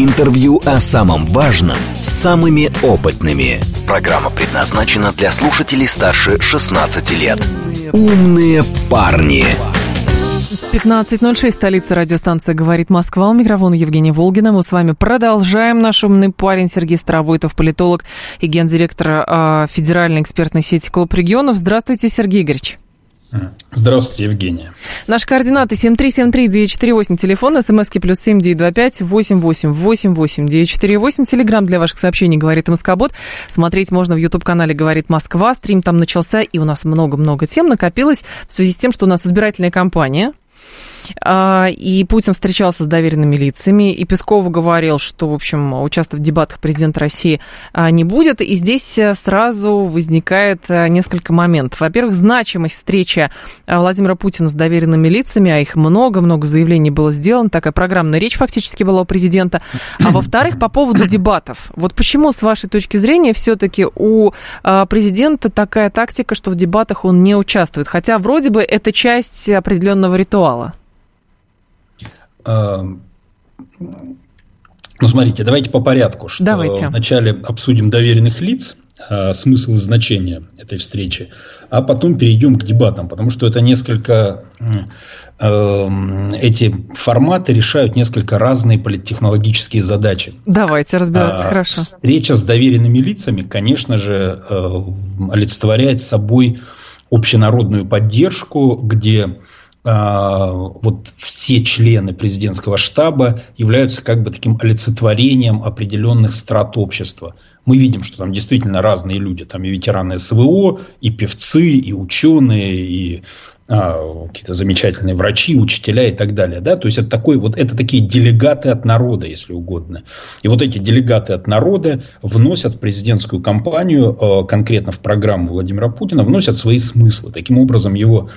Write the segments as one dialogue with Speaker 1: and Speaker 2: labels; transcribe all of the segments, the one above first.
Speaker 1: Интервью о самом важном с самыми опытными. Программа предназначена для слушателей старше 16 лет. Умные парни.
Speaker 2: 15.06, столица радиостанция «Говорит Москва». У микрофона Евгения Волгина. Мы с вами продолжаем. Наш умный парень Сергей Старовойтов, политолог и гендиректор э, Федеральной экспертной сети «Клуб регионов». Здравствуйте, Сергей Игоревич.
Speaker 3: Здравствуйте, Евгения.
Speaker 2: Наши координаты 7373948, телефон, смски плюс 7925 8888948, телеграмм для ваших сообщений «Говорит Москобот». Смотреть можно в YouTube-канале «Говорит Москва». Стрим там начался, и у нас много-много тем накопилось в связи с тем, что у нас избирательная кампания – и Путин встречался с доверенными лицами, и Песков говорил, что, в общем, участвовать в дебатах президента России а, не будет. И здесь э, сразу возникает э, несколько моментов. Во-первых, значимость встречи э, Владимира Путина с доверенными лицами, а их много-много заявлений было сделано, такая программная речь фактически была у президента. А во-вторых, по поводу дебатов. Вот почему, с вашей точки зрения, все-таки у президента такая тактика, что в дебатах он не участвует? Хотя вроде бы это часть определенного ритуала.
Speaker 3: Эм, ну, смотрите, давайте по порядку. Что
Speaker 2: давайте.
Speaker 3: Вначале обсудим доверенных лиц, э, смысл и значение этой встречи, а потом перейдем к дебатам, потому что это несколько эм, эти форматы решают несколько разные политтехнологические задачи.
Speaker 2: Давайте разбираться, а, хорошо.
Speaker 3: Встреча с доверенными лицами, конечно же, э, олицетворяет собой общенародную поддержку, где вот все члены президентского штаба являются как бы таким олицетворением определенных страт общества. Мы видим, что там действительно разные люди. Там и ветераны СВО, и певцы, и ученые, и а, какие-то замечательные врачи, учителя и так далее. Да? То есть это, такой, вот, это такие делегаты от народа, если угодно. И вот эти делегаты от народа вносят в президентскую кампанию, а, конкретно в программу Владимира Путина, вносят свои смыслы. Таким образом, его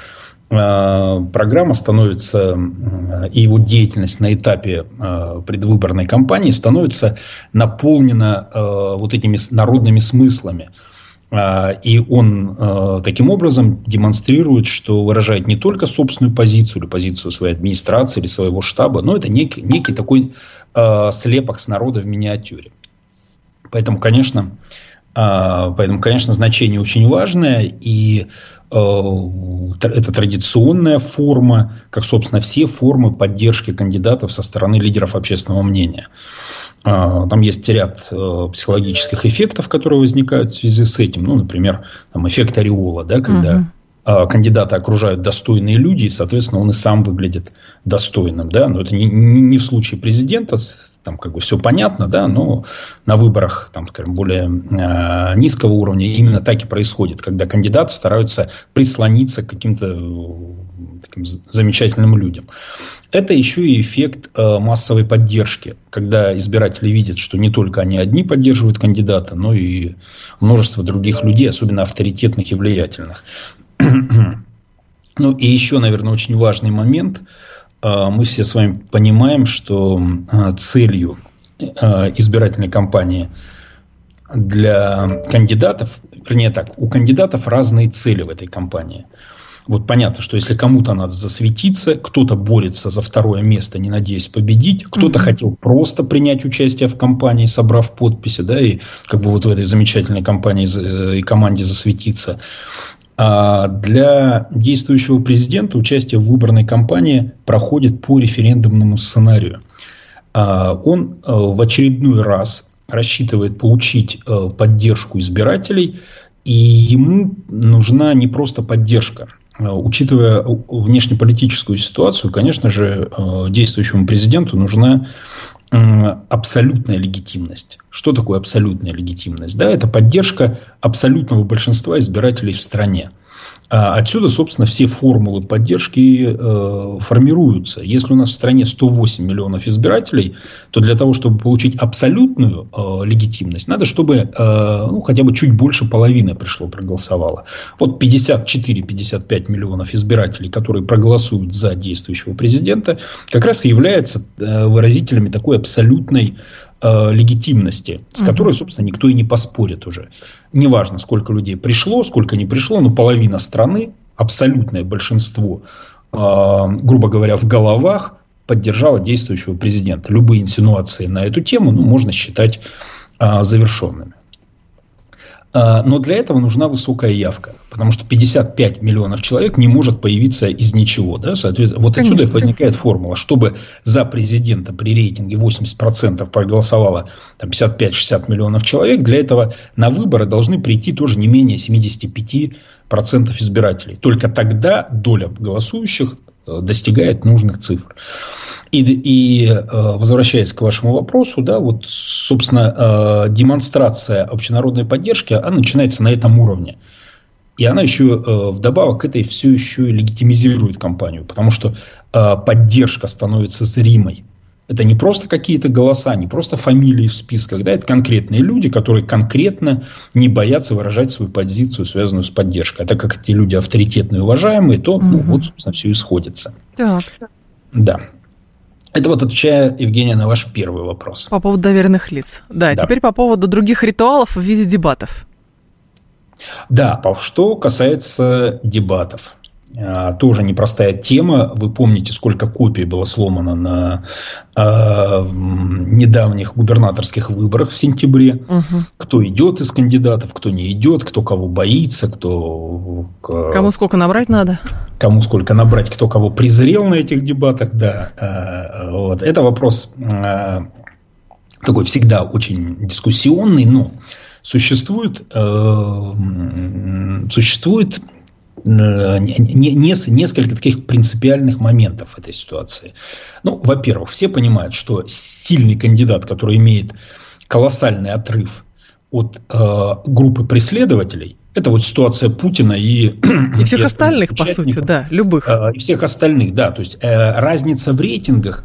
Speaker 3: программа становится, э, и его деятельность на этапе э, предвыборной кампании становится наполнена вот этими народными смыслами. И он таким образом демонстрирует, что выражает не только собственную позицию или позицию своей администрации или своего штаба, но это некий, некий такой слепок с народа в миниатюре. Поэтому, конечно, Поэтому, конечно, значение очень важное. И Э, это традиционная форма, как, собственно, все формы поддержки кандидатов со стороны лидеров общественного мнения. Э, там есть ряд э, психологических эффектов, которые возникают в связи с этим. Ну, например, там эффект ореола, да, когда угу кандидата окружают достойные люди, и, соответственно, он и сам выглядит достойным. Да? Но это не, не в случае президента, там как бы все понятно, да, но на выборах, там, скажем, более э, низкого уровня именно так и происходит, когда кандидаты стараются прислониться к каким-то э, таким замечательным людям. Это еще и эффект э, массовой поддержки, когда избиратели видят, что не только они одни поддерживают кандидата, но и множество других людей, особенно авторитетных и влиятельных. ну и еще, наверное, очень важный момент – мы все с вами понимаем, что а, целью а, избирательной кампании для кандидатов, вернее так, у кандидатов разные цели в этой кампании. Вот понятно, что если кому-то надо засветиться, кто-то борется за второе место, не надеясь победить, кто-то mm-hmm. хотел просто принять участие в кампании, собрав подписи, да, и как бы вот в этой замечательной кампании э, и команде засветиться. А для действующего президента участие в выборной кампании проходит по референдумному сценарию. А он э, в очередной раз рассчитывает получить э, поддержку избирателей, и ему нужна не просто поддержка. Э, учитывая внешнеполитическую ситуацию, конечно же, действующему президенту нужна абсолютная легитимность. Что такое абсолютная легитимность? Да, это поддержка абсолютного большинства избирателей в стране. А отсюда, собственно, все формулы поддержки э, формируются. Если у нас в стране 108 миллионов избирателей, то для того, чтобы получить абсолютную э, легитимность, надо, чтобы э, ну, хотя бы чуть больше половины пришло, проголосовало. Вот 54-55 миллионов избирателей, которые проголосуют за действующего президента, как раз и являются э, выразителями такой абсолютной э, легитимности, с которой, собственно, никто и не поспорит уже. Неважно, сколько людей пришло, сколько не пришло, но половина страны, абсолютное большинство, э, грубо говоря, в головах поддержала действующего президента. Любые инсинуации на эту тему ну, можно считать э, завершенными. А, но для этого нужна высокая явка, потому что 55 миллионов человек не может появиться из ничего. Да? Соответственно, вот Конечно. отсюда возникает формула, чтобы за президента при рейтинге 80% проголосовало 55-60 миллионов человек, для этого на выборы должны прийти тоже не менее 75% избирателей. Только тогда доля голосующих э, достигает нужных цифр. И, и э, возвращаясь к вашему вопросу, да, вот, собственно, э, демонстрация общенародной поддержки, она начинается на этом уровне. И она еще э, вдобавок к этой все еще и легитимизирует компанию, потому что поддержка становится зримой. Это не просто какие-то голоса, не просто фамилии в списках, да, это конкретные люди, которые конкретно не боятся выражать свою позицию, связанную с поддержкой. А так как эти люди авторитетные и уважаемые, то, угу. ну, вот, собственно, все и сходится. Так. Да. Это вот отвечая, Евгения, на ваш первый вопрос.
Speaker 2: По поводу доверенных лиц. Да, да. теперь по поводу других ритуалов в виде дебатов.
Speaker 3: Да, что касается дебатов. А, тоже непростая тема. Вы помните, сколько копий было сломано на э, недавних губернаторских выборах в сентябре. Угу. Кто идет из кандидатов, кто не идет, кто кого боится, кто...
Speaker 2: Кому сколько набрать надо?
Speaker 3: Кому сколько набрать, кто кого презрел на этих дебатах, да. Э, вот. Это вопрос э, такой всегда очень дискуссионный, но существует, э, существует несколько таких принципиальных моментов этой ситуации. Ну, во-первых, все понимают, что сильный кандидат, который имеет колоссальный отрыв от э, группы преследователей, это вот ситуация Путина и...
Speaker 2: И всех и остальных, по сути, да, любых.
Speaker 3: Э, и всех остальных, да. То есть, э, разница в рейтингах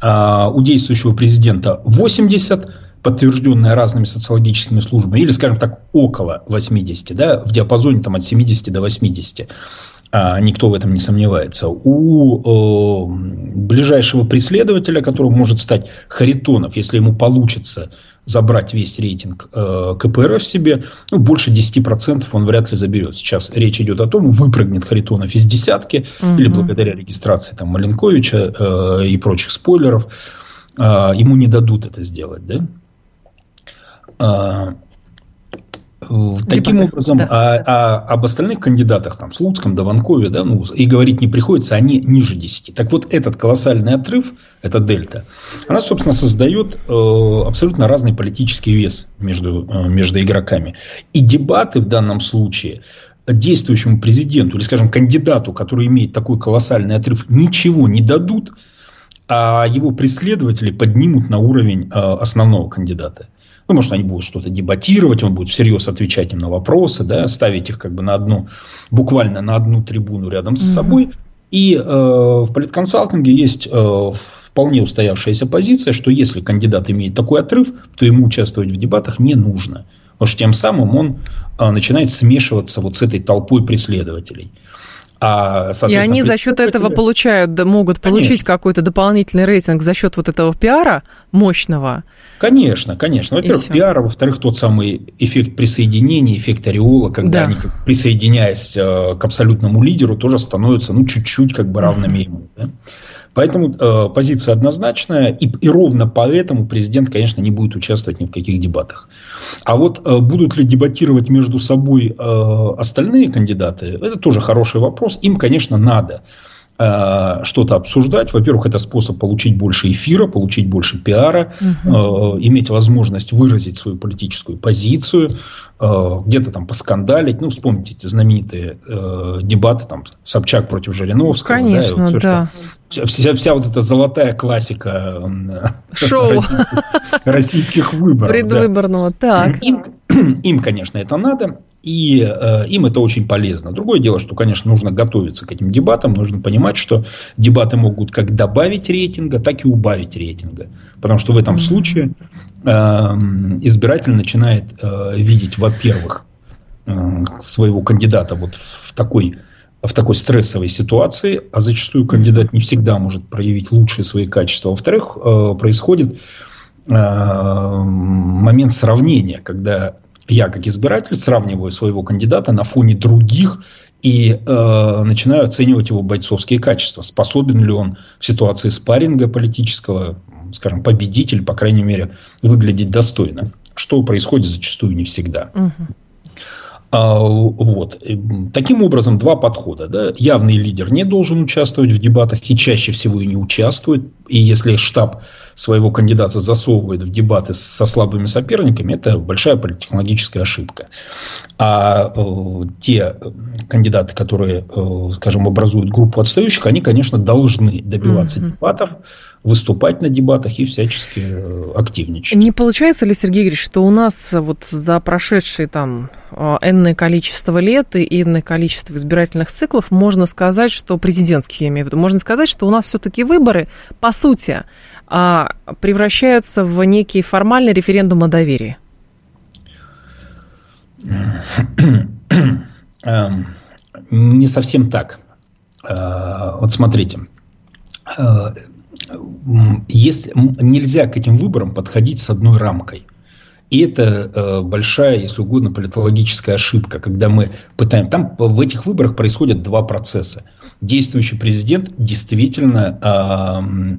Speaker 3: э, у действующего президента 80, подтвержденная разными социологическими службами, или, скажем так, около 80, да, в диапазоне там, от 70 до 80. А, никто в этом не сомневается. У э, ближайшего преследователя, которым может стать Харитонов, если ему получится забрать весь рейтинг э, КПРФ себе, ну, больше 10% он вряд ли заберет. Сейчас речь идет о том, выпрыгнет Харитонов из десятки, угу. или благодаря регистрации там, Маленковича э, и прочих спойлеров, э, ему не дадут это сделать. Да? А, таким Дебаты, образом, да. а, а об остальных кандидатах, там, Слуцком, Даванкове, да, ну, и говорить не приходится, они ниже 10. Так вот, этот колоссальный отрыв, эта дельта, она, собственно, создает э, абсолютно разный политический вес между, э, между игроками. И дебаты в данном случае действующему президенту, или, скажем, кандидату, который имеет такой колоссальный отрыв, ничего не дадут, а его преследователи поднимут на уровень э, основного кандидата. Ну, может, они будут что-то дебатировать, он будет всерьез отвечать им на вопросы, да, ставить их как бы на одну, буквально на одну трибуну рядом с собой. И э, в политконсалтинге есть э, вполне устоявшаяся позиция, что если кандидат имеет такой отрыв, то ему участвовать в дебатах не нужно. Потому что тем самым он э, начинает смешиваться вот с этой толпой преследователей.
Speaker 2: А, и они за счет этого получают, могут получить конечно. какой-то дополнительный рейтинг за счет вот этого пиара мощного.
Speaker 3: Конечно, конечно. Во-первых, пиара, во-вторых, тот самый эффект присоединения, эффект ореола, когда да. они, присоединяясь э, к абсолютному лидеру, тоже становятся ну, чуть-чуть как бы равными ему. Да? Поэтому э, позиция однозначная, и, и ровно поэтому президент, конечно, не будет участвовать ни в каких дебатах. А вот э, будут ли дебатировать между собой э, остальные кандидаты, это тоже хороший вопрос. Им, конечно, надо. Э, что-то обсуждать. Во-первых, это способ получить больше эфира, получить больше пиара, угу. иметь возможность выразить свою политическую позицию, э, где-то там поскандалить. Ну, вспомните эти знаменитые дебаты там Собчак против Жириновского.
Speaker 2: Конечно, да. Все, да.
Speaker 3: Что, вся, вся вот эта золотая классика Шоу. Российских, российских выборов.
Speaker 2: Предвыборного, да. так.
Speaker 3: Им, им, конечно, это надо. И э, им это очень полезно. Другое дело, что, конечно, нужно готовиться к этим дебатам, нужно понимать, что дебаты могут как добавить рейтинга, так и убавить рейтинга. Потому что в этом случае э, избиратель начинает э, видеть, во-первых, э, своего кандидата вот в такой в такой стрессовой ситуации, а зачастую кандидат не всегда может проявить лучшие свои качества. Во-вторых, э, происходит э, момент сравнения, когда я, как избиратель, сравниваю своего кандидата на фоне других и э, начинаю оценивать его бойцовские качества. Способен ли он в ситуации спарринга политического, скажем, победитель, по крайней мере, выглядеть достойно. Что происходит зачастую не всегда. Угу. А, вот. Таким образом, два подхода. Да? Явный лидер не должен участвовать в дебатах и чаще всего и не участвует. И если штаб своего кандидата засовывает в дебаты со слабыми соперниками, это большая политтехнологическая ошибка. А э, те кандидаты, которые, э, скажем, образуют группу отстающих, они, конечно, должны добиваться mm-hmm. дебатов выступать на дебатах и всячески э, активничать.
Speaker 2: Не получается ли, Сергей Игоревич, что у нас вот за прошедшие там а, энное количество лет и энное количество избирательных циклов можно сказать, что президентские, я имею в виду, можно сказать, что у нас все-таки выборы, по сути, а, превращаются в некий формальный референдум о доверии?
Speaker 3: Эм, не совсем так. Э, вот смотрите, есть, нельзя к этим выборам подходить с одной рамкой. И это э, большая, если угодно, политологическая ошибка, когда мы пытаем... Там в этих выборах происходят два процесса. Действующий президент действительно, э,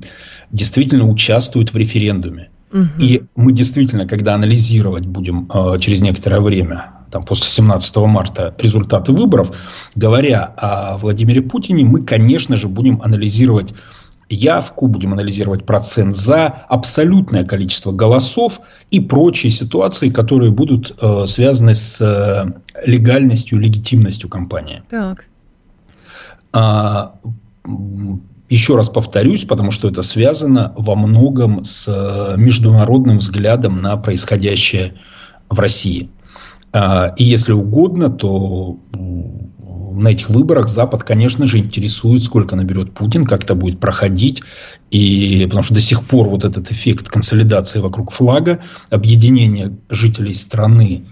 Speaker 3: действительно участвует в референдуме. Угу. И мы действительно, когда анализировать будем э, через некоторое время, там, после 17 марта, результаты выборов, говоря о Владимире Путине, мы, конечно же, будем анализировать явку, будем анализировать процент за, абсолютное количество голосов и прочие ситуации, которые будут э, связаны с э, легальностью, легитимностью кампании. Так. А, еще раз повторюсь, потому что это связано во многом с э, международным взглядом на происходящее в России. А, и если угодно, то на этих выборах Запад, конечно же, интересует, сколько наберет Путин, как это будет проходить. И потому что до сих пор вот этот эффект консолидации вокруг флага, объединения жителей страны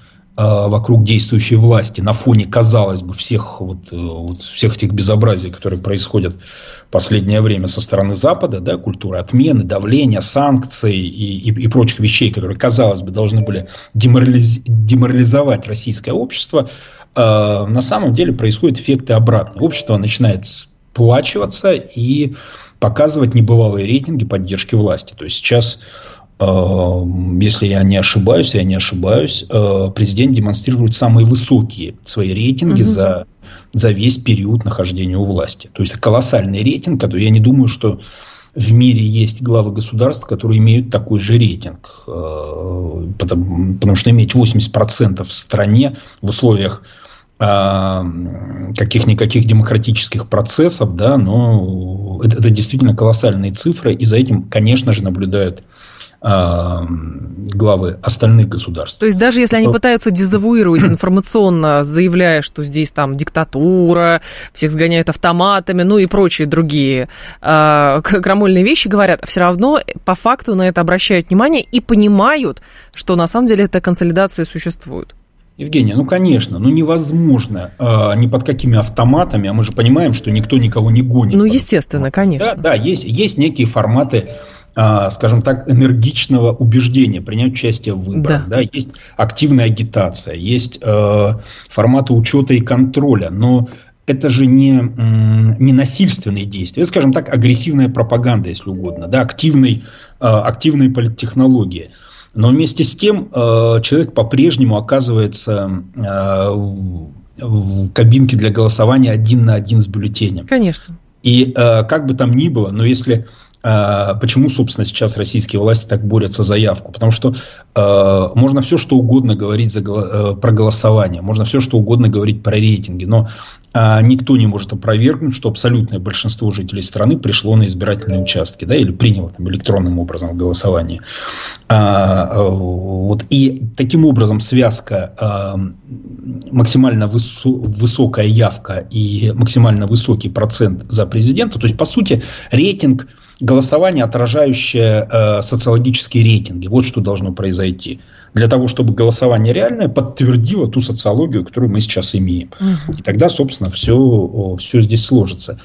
Speaker 3: вокруг действующей власти на фоне, казалось бы, всех, вот, э, вот, всех этих безобразий, которые происходят в последнее время со стороны Запада, да, культура отмены, давления, санкций и, и, и прочих вещей, которые, казалось бы, должны были деморализ, деморализовать российское общество, Э, на самом деле происходят эффекты обратные. Общество начинает сплачиваться и показывать небывалые рейтинги поддержки власти. То есть сейчас, э, если я не ошибаюсь, я не ошибаюсь, э, президент демонстрирует самые высокие свои рейтинги угу. за, за весь период нахождения у власти. То есть колоссальный рейтинг, который я не думаю, что в мире есть главы государств, которые имеют такой же рейтинг. Потому, потому что иметь 80% в стране в условиях а, каких-никаких демократических процессов, да, но это, это действительно колоссальные цифры, и за этим, конечно же, наблюдают а, главы остальных государств.
Speaker 2: То есть даже если они пытаются дезавуировать информационно, заявляя, что здесь там диктатура, всех сгоняют автоматами, ну и прочие другие э, крамольные вещи говорят, все равно по факту на это обращают внимание и понимают, что на самом деле эта консолидация существует.
Speaker 3: Евгения, ну конечно, ну невозможно э, ни под какими автоматами, а мы же понимаем, что никто никого не гонит.
Speaker 2: Ну, естественно, конечно.
Speaker 3: Да, да есть, есть некие форматы, скажем так, энергичного убеждения, принять участие в выборах. Да. Да, есть активная агитация, есть э, форматы учета и контроля, но это же не, не насильственные действия, это, скажем так, агрессивная пропаганда, если угодно, да, активный, э, активные политтехнологии. Но вместе с тем э, человек по-прежнему оказывается в кабинке для голосования один на один с бюллетенем.
Speaker 2: Конечно.
Speaker 3: И как бы там ни было, но если а, почему, собственно, сейчас российские власти так борются за явку? Потому что э, можно все, что угодно говорить за, э, про голосование, можно все, что угодно говорить про рейтинги, но э, никто не может опровергнуть, что абсолютное большинство жителей страны пришло на избирательные участки, да, или приняло там электронным образом голосование. А, э, вот, и таким образом связка э, максимально высокая явка и максимально высокий процент за президента. То есть, по сути, рейтинг голосования, отражающее э, социологические рейтинги. Вот что должно произойти. Для того, чтобы голосование реальное подтвердило ту социологию, которую мы сейчас имеем. И тогда, собственно, все, все здесь сложится.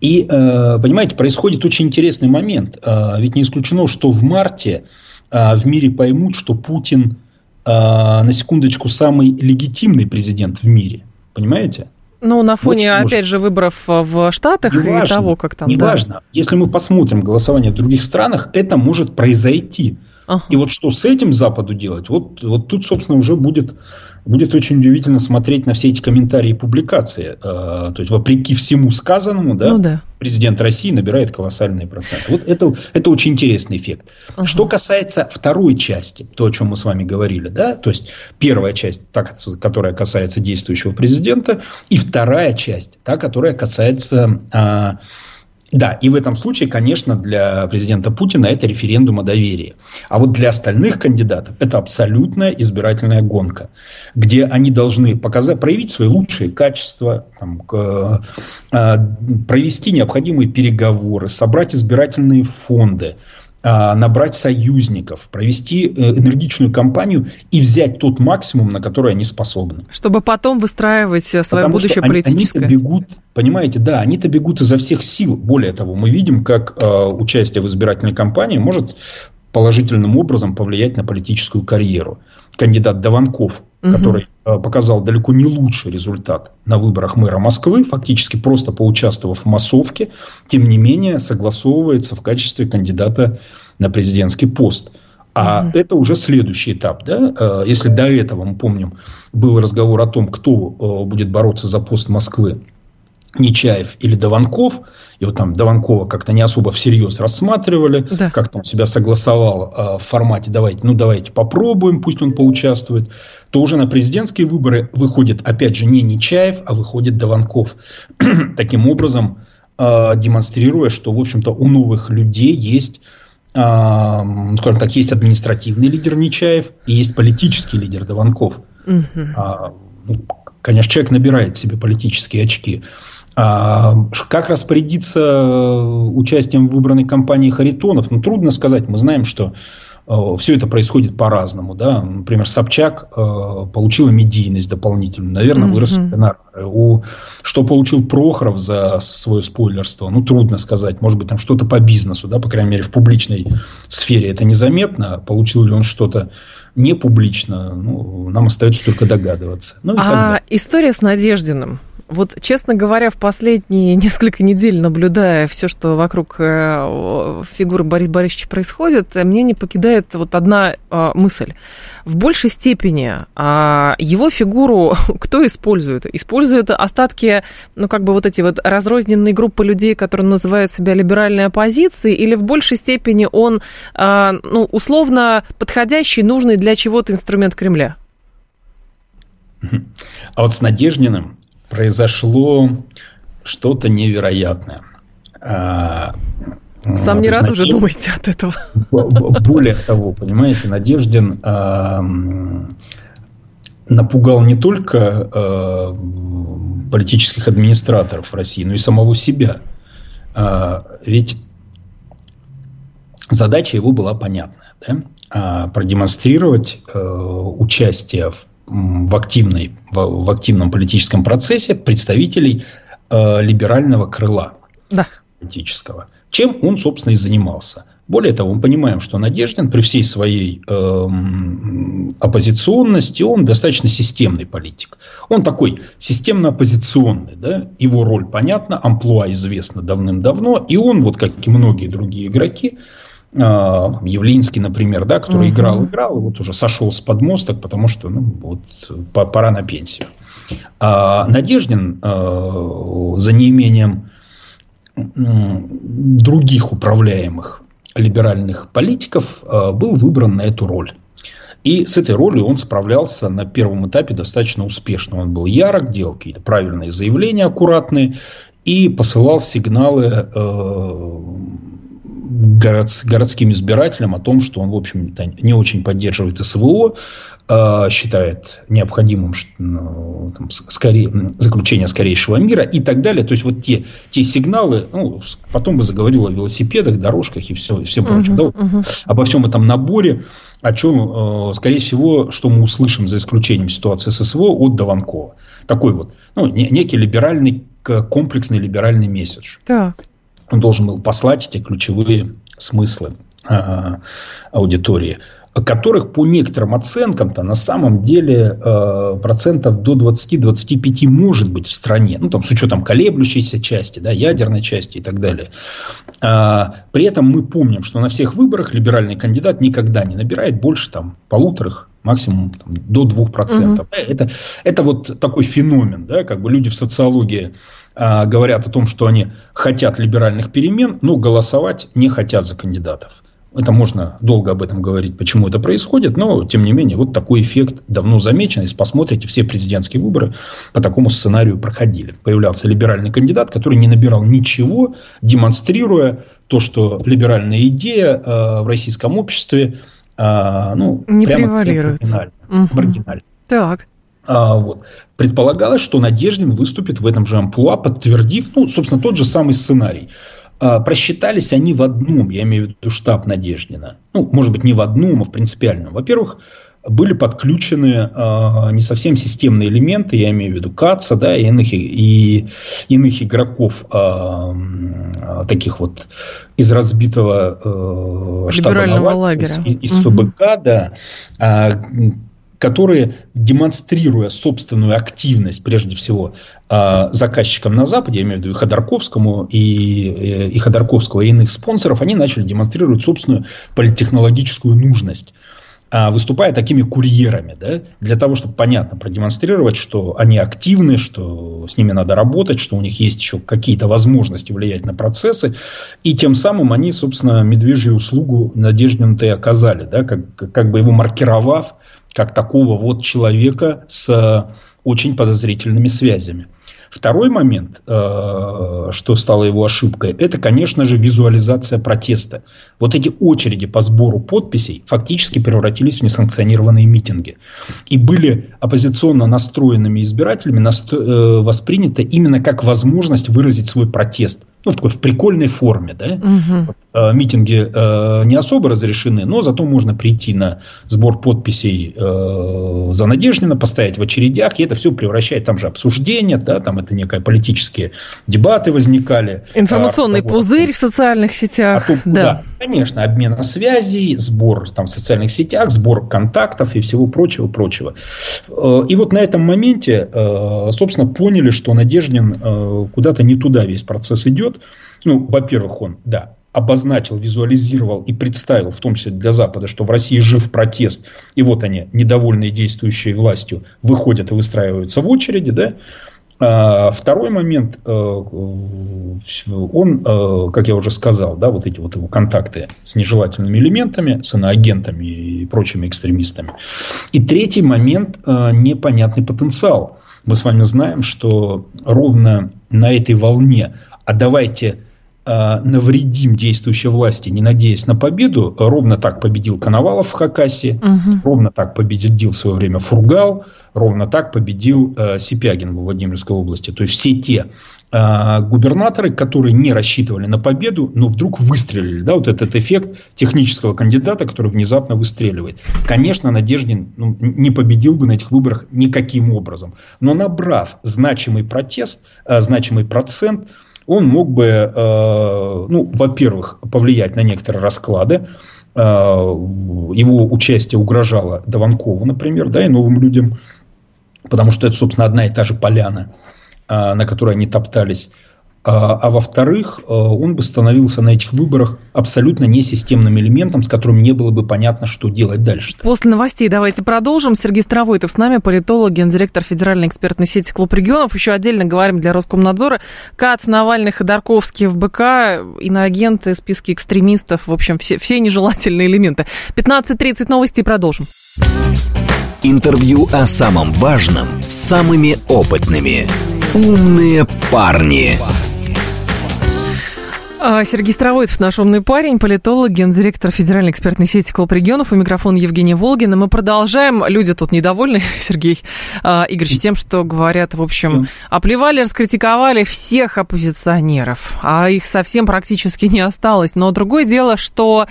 Speaker 3: И, э, понимаете, происходит очень интересный момент. Э, ведь не исключено, что в марте э, в мире поймут, что Путин – а, на секундочку, самый легитимный президент в мире. Понимаете?
Speaker 2: Ну, на фоне, вот, опять же, выборов в Штатах не и важно, того, как там.
Speaker 3: Неважно. Да. Если мы посмотрим голосование в других странах, это может произойти. Ага. И вот что с этим Западу делать, вот, вот тут, собственно, уже будет будет очень удивительно смотреть на все эти комментарии и публикации. Э, то есть, вопреки всему сказанному, да, ну, да. президент России набирает колоссальные проценты. Вот это, это очень интересный эффект. Ага. Что касается второй части, то, о чем мы с вами говорили, да, то есть, первая часть, та, которая касается действующего президента, и вторая часть, та, которая касается а, да, и в этом случае, конечно, для президента Путина это референдум о доверии. А вот для остальных кандидатов это абсолютная избирательная гонка, где они должны показать, проявить свои лучшие качества, там, к, э, провести необходимые переговоры, собрать избирательные фонды, набрать союзников, провести э, энергичную кампанию и взять тот максимум, на который они способны.
Speaker 2: Чтобы потом выстраивать свое Потому будущее политическое.
Speaker 3: Они, бегут, понимаете, да, они-то бегут изо всех сил. Более того, мы видим, как э, участие в избирательной кампании может положительным образом повлиять на политическую карьеру. Кандидат Даванков, угу. который э, показал далеко не лучший результат на выборах мэра Москвы, фактически просто поучаствовав в массовке, тем не менее согласовывается в качестве кандидата на президентский пост. А угу. это уже следующий этап. Да? Э, если до этого, мы помним, был разговор о том, кто э, будет бороться за пост Москвы, Нечаев или Даванков, и вот там Даванкова как-то не особо всерьез рассматривали, да. как-то он себя согласовал э, в формате «давайте, ну давайте попробуем, пусть он поучаствует», то уже на президентские выборы выходит, опять же, не Нечаев, а выходит Даванков. Таким образом, э, демонстрируя, что, в общем-то, у новых людей есть э, скажем так, есть административный лидер Нечаев и есть политический лидер Даванков. Угу. А, ну, конечно, человек набирает себе политические очки. А как распорядиться э, участием в выбранной кампании Харитонов? Ну, трудно сказать. Мы знаем, что все это происходит по-разному. Да? Например, Собчак э, получила медийность дополнительную. Наверное, mm-hmm. вырос. У, что получил Прохоров за свое спойлерство? Ну, трудно сказать. Может быть, там что-то по бизнесу. Да? По крайней мере, в публичной сфере это незаметно. Получил ли он что-то не публично? Ну, нам остается только догадываться. Ну,
Speaker 2: а история с Надеждиным? Вот, честно говоря, в последние несколько недель, наблюдая все, что вокруг э, фигуры Бориса Борисовича происходит, мне не покидает вот одна э, мысль. В большей степени а, его фигуру кто использует? Используют остатки, ну, как бы вот эти вот разрозненные группы людей, которые называют себя либеральной оппозицией, или в большей степени он, а, ну, условно подходящий, нужный для чего-то инструмент Кремля?
Speaker 3: А вот с Надеждиным произошло что-то невероятное. А,
Speaker 2: Сам не рад уже думаете от этого.
Speaker 3: Более того, понимаете, Надеждин а, напугал не только а, политических администраторов России, но и самого себя. Ведь задача его была понятная. Да? Продемонстрировать участие в в, активной, в, в активном политическом процессе представителей э, либерального крыла да. политического. Чем он, собственно, и занимался. Более того, мы понимаем, что Надеждин при всей своей э, оппозиционности, он достаточно системный политик. Он такой системно-оппозиционный. Да? Его роль понятна, амплуа известна давным-давно. И он, вот как и многие другие игроки, а, Явлинский, например, да, который угу. играл, играл, и вот уже сошел с подмосток, потому что ну, вот, пора на пенсию. А Надеждин а, за неимением других управляемых либеральных политиков а, был выбран на эту роль. И с этой ролью он справлялся на первом этапе достаточно успешно. Он был ярок, делал какие-то правильные заявления аккуратные и посылал сигналы город, городским избирателям о том, что он, в общем-то, не очень поддерживает СВО, а, считает необходимым ну, там, скорее, заключение скорейшего мира и так далее. То есть, вот те, те сигналы, ну, потом бы заговорил о велосипедах, дорожках и все, все прочее. Uh-huh, да? uh-huh. Обо всем этом наборе, о чем, э, скорее всего, что мы услышим за исключением ситуации с СВО от Дованкова. Такой вот, ну, некий либеральный, комплексный либеральный месседж. Так. Он должен был послать эти ключевые смыслы э, аудитории которых по некоторым оценкам-то на самом деле э, процентов до 20-25 может быть в стране. Ну, там, с учетом колеблющейся части, да, ядерной части и так далее. А, при этом мы помним, что на всех выборах либеральный кандидат никогда не набирает больше там, полуторах максимум там, до 2%. Угу. Это, это вот такой феномен, да, как бы люди в социологии а, говорят о том, что они хотят либеральных перемен, но голосовать не хотят за кандидатов. Это можно долго об этом говорить, почему это происходит, но, тем не менее, вот такой эффект давно замечен. Если посмотрите, все президентские выборы по такому сценарию проходили. Появлялся либеральный кандидат, который не набирал ничего, демонстрируя то, что либеральная идея э, в российском обществе э, ну,
Speaker 2: не прямо превалирует.
Speaker 3: Маргинально. Угу.
Speaker 2: Так.
Speaker 3: А, вот. Предполагалось, что Надеждин выступит в этом же амплуа, подтвердив, ну, собственно, тот же самый сценарий. А, просчитались они в одном, я имею в виду штаб Надеждина. Ну, может быть, не в одном, а в принципиальном. Во-первых, были подключены э, не совсем системные элементы, я имею в виду КАЦа, да, и иных, и иных игроков, э, таких вот из разбитого э, штаба
Speaker 2: лагеря.
Speaker 3: из, из ФБК, угу. да, э, которые, демонстрируя собственную активность, прежде всего, а, заказчикам на Западе, я имею в виду и Ходорковскому, и, э, и Ходорковского, и иных спонсоров, они начали демонстрировать собственную политтехнологическую нужность выступая такими курьерами, да, для того, чтобы понятно продемонстрировать, что они активны, что с ними надо работать, что у них есть еще какие-то возможности влиять на процессы, и тем самым они, собственно, медвежью услугу Надеждину-то и оказали, да, как, как бы его маркировав как такого вот человека с очень подозрительными связями. Второй момент, э, что стало его ошибкой, это, конечно же, визуализация протеста. Вот эти очереди по сбору подписей фактически превратились в несанкционированные митинги. И были оппозиционно настроенными избирателями э, восприняты именно как возможность выразить свой протест ну, в такой в прикольной форме, да. Угу. Э, митинги э, не особо разрешены, но зато можно прийти на сбор подписей э, за Надеждина, поставить в очередях, и это все превращает, там же обсуждения, да, там это некие политические дебаты возникали.
Speaker 2: Информационный а, пузырь в социальных сетях. А то, да.
Speaker 3: да, конечно, обмен связей, сбор там в социальных сетях, сбор контактов и всего прочего, прочего. Э, и вот на этом моменте, э, собственно, поняли, что Надеждин э, куда-то не туда весь процесс идет, ну, во-первых, он, да, обозначил, визуализировал и представил, в том числе для Запада, что в России жив протест, и вот они, недовольные действующей властью, выходят и выстраиваются в очереди, да, Второй момент, э, он, э, как я уже сказал, да, вот эти вот его контакты с нежелательными элементами, с иноагентами и прочими экстремистами. И третий момент э, – непонятный потенциал. Мы с вами знаем, что ровно на этой волне а давайте навредим действующей власти, не надеясь на победу. Ровно так победил Коновалов в Хакасии, угу. ровно так победил в свое время Фургал, ровно так победил э, Сипягин в Владимирской области. То есть все те э, губернаторы, которые не рассчитывали на победу, но вдруг выстрелили. Да, вот этот эффект технического кандидата, который внезапно выстреливает. Конечно, Надеждин ну, не победил бы на этих выборах никаким образом. Но набрав значимый протест, э, значимый процент, он мог бы, э, ну, во-первых, повлиять на некоторые расклады. Э, его участие угрожало Дованкову, например, да, и новым людям, потому что это, собственно, одна и та же поляна, э, на которой они топтались. А, а во-вторых, э, он бы становился на этих выборах абсолютно несистемным элементом, с которым не было бы понятно, что делать дальше.
Speaker 2: После новостей давайте продолжим. Сергей Старовойтов с нами, политолог, гендиректор Федеральной экспертной сети «Клуб регионов». Еще отдельно говорим для Роскомнадзора. КАЦ, Навальный, Ходорковский, ФБК, иноагенты, списки экстремистов. В общем, все, все нежелательные элементы. 15.30 новости и продолжим.
Speaker 1: Интервью о самом важном с самыми опытными. «Умные парни».
Speaker 2: А, Сергей Старовойтов, наш умный парень, политолог, гендиректор Федеральной экспертной сети Клуб регионов. У микрофона Евгения Волгина. Мы продолжаем. Люди тут недовольны, Сергей а, Игоревич, тем, что говорят, в общем, оплевали, раскритиковали всех оппозиционеров, а их совсем практически не осталось. Но другое дело, что,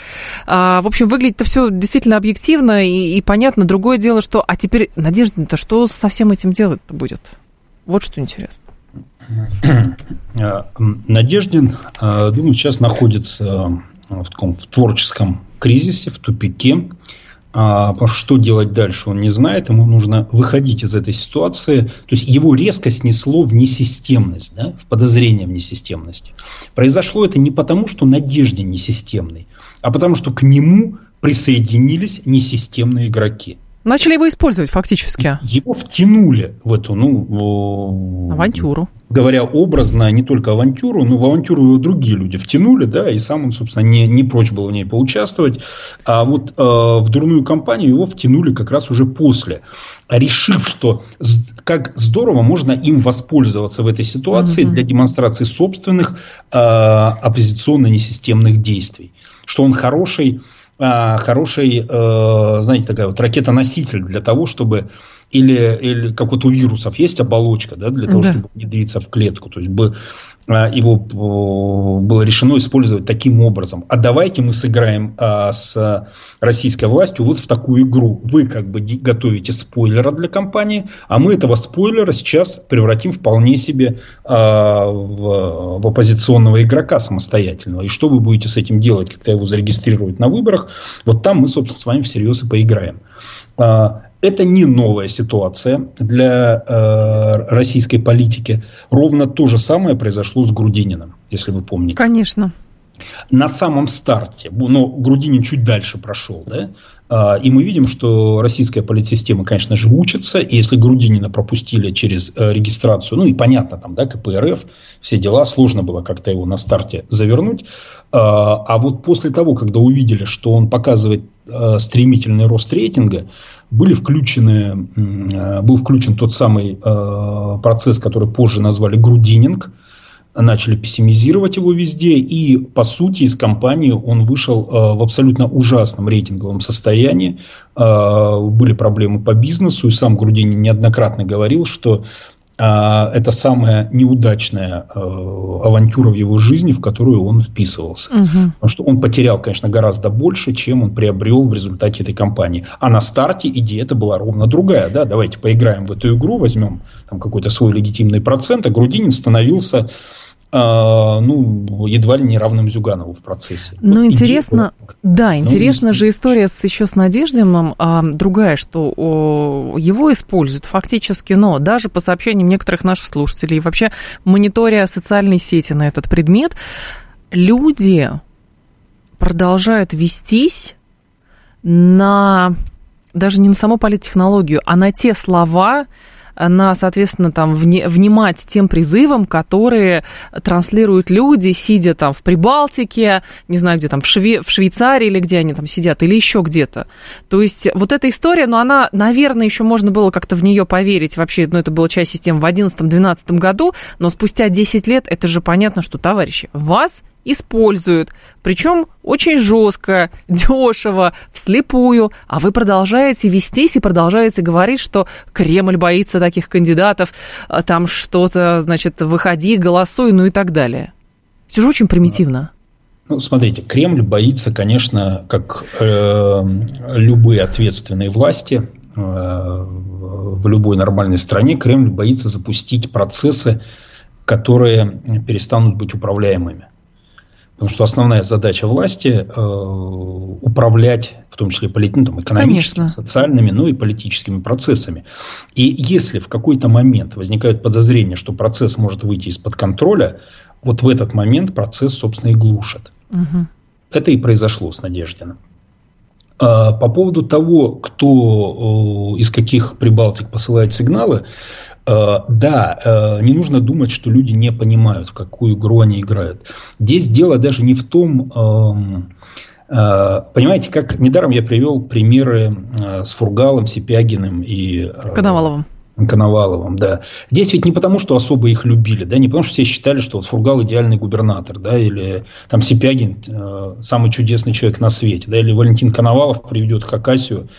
Speaker 2: а, в общем, выглядит-то все действительно объективно и, и понятно. Другое дело, что, а теперь, Надежда-то что со всем этим делать-то будет? Вот что интересно.
Speaker 3: Э, Надеждин, э, думаю, сейчас находится в таком в творческом кризисе, в тупике. А что делать дальше, он не знает. Ему нужно выходить из этой ситуации. То есть его резко снесло в несистемность, да, в подозрение в несистемности. Произошло это не потому, что Надеждин несистемный, а потому что к нему присоединились несистемные игроки.
Speaker 2: Начали его использовать фактически.
Speaker 3: Его втянули в эту, ну...
Speaker 2: Авантюру.
Speaker 3: Говоря образно, не только авантюру, но в авантюру его другие люди втянули, да, и сам он, собственно, не, не прочь был в ней поучаствовать. А вот э, в дурную компанию его втянули как раз уже после, решив, что как здорово можно им воспользоваться в этой ситуации mm-hmm. для демонстрации собственных э, оппозиционно-несистемных действий. Что он хороший хороший, э, знаете, такая вот ракета-носитель для того, чтобы или, или как вот у вирусов есть оболочка, да, для того, да. чтобы внедриться в клетку. То есть бы, а, его было решено использовать таким образом. А давайте мы сыграем а, с российской властью вот в такую игру. Вы как бы готовите спойлера для компании, а мы этого спойлера сейчас превратим вполне себе а, в, в оппозиционного игрока самостоятельного. И что вы будете с этим делать, когда его зарегистрируют на выборах? Вот там мы, собственно, с вами всерьез и поиграем. А, это не новая ситуация для э, российской политики. Ровно то же самое произошло с Грудининым, если вы помните.
Speaker 2: Конечно.
Speaker 3: На самом старте, но Грудинин чуть дальше прошел, да, а, и мы видим, что российская политсистема, конечно же, учится, и если Грудинина пропустили через э, регистрацию, ну и понятно, там, да, КПРФ, все дела, сложно было как-то его на старте завернуть, а, а вот после того, когда увидели, что он показывает э, стремительный рост рейтинга, были включены, э, был включен тот самый процесс, который позже назвали грудининг, начали пессимизировать его везде, и, по сути, из компании он вышел э, в абсолютно ужасном рейтинговом состоянии. Были проблемы по бизнесу, и сам Грудинин неоднократно говорил, что а, это самая неудачная э, авантюра в его жизни, в которую он вписывался. Угу. Потому что он потерял, конечно, гораздо больше, чем он приобрел в результате этой кампании. А на старте идея это была ровно другая. Да? Давайте поиграем в эту игру, возьмем там какой-то свой легитимный процент, а Грудинин становился ну, едва ли не равным Зюганову в процессе.
Speaker 2: Ну, вот интересно, идея, да, ну, интересна же история с, еще с Надеждиным, а, другая, что о, его используют фактически, но даже по сообщениям некоторых наших слушателей, вообще мониторя социальные сети на этот предмет, люди продолжают вестись на даже не на саму политтехнологию, а на те слова, на, соответственно, там, вне, внимать тем призывам, которые транслируют люди, сидя там в Прибалтике, не знаю, где там, в, Шве, в Швейцарии или где они там сидят, или еще где-то. То есть вот эта история, ну, она, наверное, еще можно было как-то в нее поверить. Вообще, ну, это была часть системы в 2011-2012 году, но спустя 10 лет это же понятно, что, товарищи, вас используют, причем очень жестко, дешево, вслепую, а вы продолжаете вестись и продолжаете говорить, что Кремль боится таких кандидатов, а там что-то, значит, выходи, голосуй, ну и так далее. Все же очень примитивно.
Speaker 3: Ну, смотрите, Кремль боится, конечно, как э, любые ответственные власти э, в любой нормальной стране, Кремль боится запустить процессы, которые перестанут быть управляемыми. Потому что основная задача власти э, управлять, в том числе полит, ну, там, экономическими, Конечно. социальными, ну и политическими процессами. И если в какой-то момент возникают подозрения, что процесс может выйти из-под контроля, вот в этот момент процесс, собственно, и глушат. Угу. Это и произошло с Надеждиным. А по поводу того, кто из каких прибалтик посылает сигналы, Э, да, э, не нужно думать, что люди не понимают, в какую игру они играют. Здесь дело даже не в том, понимаете, как недаром я привел примеры с Фургалом, Сипягиным и
Speaker 2: Коноваловым.
Speaker 3: Коноваловым, да. Здесь ведь не потому, что особо их любили, да, не потому, что все считали, что вот Фургал идеальный губернатор, да, или там Сипягин э, самый чудесный человек на свете, да, или Валентин Коновалов приведет Хакасию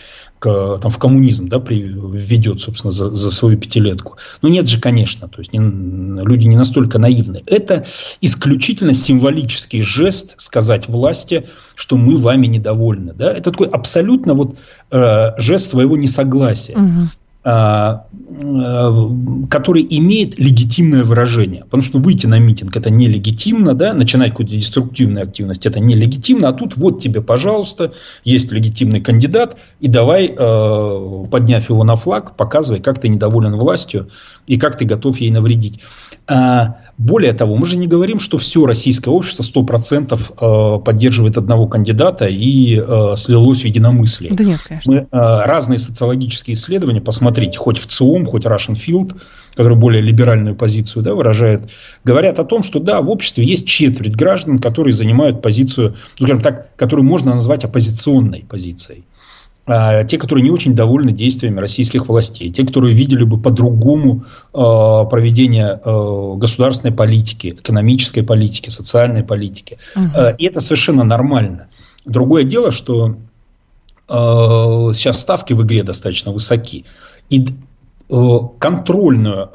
Speaker 3: к, там, в коммунизм, да, при, введет, собственно, за, за свою пятилетку. Ну, нет же, конечно, то есть не, люди не настолько наивны. Это исключительно символический жест сказать власти, что мы вами недовольны, да. Это такой абсолютно вот э, жест своего несогласия. Угу. А, а, который имеет легитимное выражение. Потому что выйти на митинг это нелегитимно, да, начинать какую-то деструктивную активность это нелегитимно, а тут вот тебе, пожалуйста, есть легитимный кандидат, и давай, а, подняв его на флаг, показывай, как ты недоволен властью и как ты готов ей навредить. Более того, мы же не говорим, что все российское общество 100% э, поддерживает одного кандидата и э, слилось в единомыслие.
Speaker 2: Да нет, конечно.
Speaker 3: Мы э, разные социологические исследования, посмотрите, хоть в ЦИОМ, хоть Russian Field, который более либеральную позицию да, выражает, говорят о том, что да, в обществе есть четверть граждан, которые занимают позицию, ну, скажем так, которую можно назвать оппозиционной позицией. А, те, которые не очень довольны действиями российских властей, те, которые видели бы по-другому э, проведение э, государственной политики, экономической политики, социальной политики. Угу. И это совершенно нормально. Другое дело, что сейчас ставки в игре достаточно высоки. И контрольную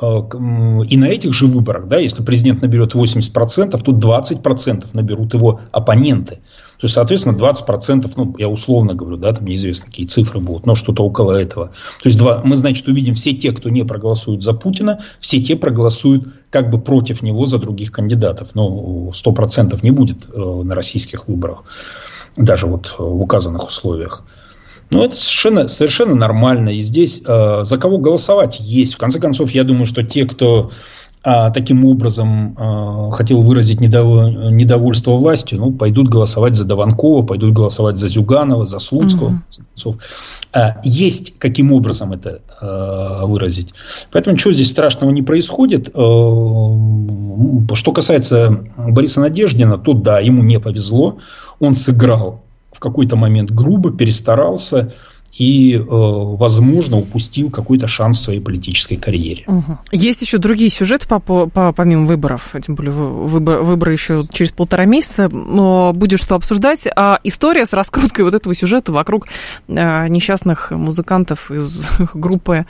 Speaker 3: и на этих же выборах, да, если президент наберет 80%, то 20% наберут его оппоненты. То есть, соответственно, 20%, ну, я условно говорю, да, там неизвестно, какие цифры будут, но что-то около этого. То есть, два, мы, значит, увидим все те, кто не проголосует за Путина, все те проголосуют как бы против него за других кандидатов. Но 100% не будет э, на российских выборах, даже вот в указанных условиях. Ну, это совершенно, совершенно нормально. И здесь э, за кого голосовать есть. В конце концов, я думаю, что те, кто а таким образом а, хотел выразить недов... недовольство властью, ну, пойдут голосовать за Даванкова, пойдут голосовать за Зюганова, за Слуцкого. Угу. А, есть каким образом это а, выразить. Поэтому ничего здесь страшного не происходит. А, что касается Бориса Надеждина, то да, ему не повезло. Он сыграл в какой-то момент грубо, перестарался и, э, возможно, упустил какой-то шанс в своей политической карьере.
Speaker 2: Угу. Есть еще другие сюжеты по, по, помимо выборов, тем более выбор, выборы еще через полтора месяца. Но будет что обсуждать. А история с раскруткой вот этого сюжета вокруг э, несчастных музыкантов из группы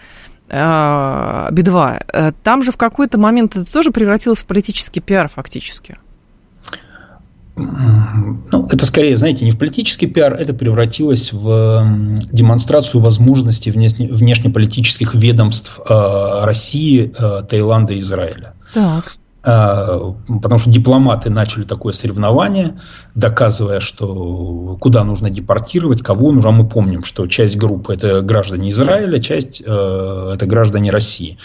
Speaker 2: э, Би-2. Там же в какой-то момент это тоже превратилось в политический пиар фактически.
Speaker 3: Ну, это скорее, знаете, не в политический пиар, это превратилось в демонстрацию возможностей внешне, внешнеполитических ведомств э, России, э, Таиланда и Израиля.
Speaker 2: Так.
Speaker 3: Э, потому что дипломаты начали такое соревнование, доказывая, что куда нужно депортировать, кого нужно. А мы помним, что часть группы это граждане Израиля, часть э, это граждане России.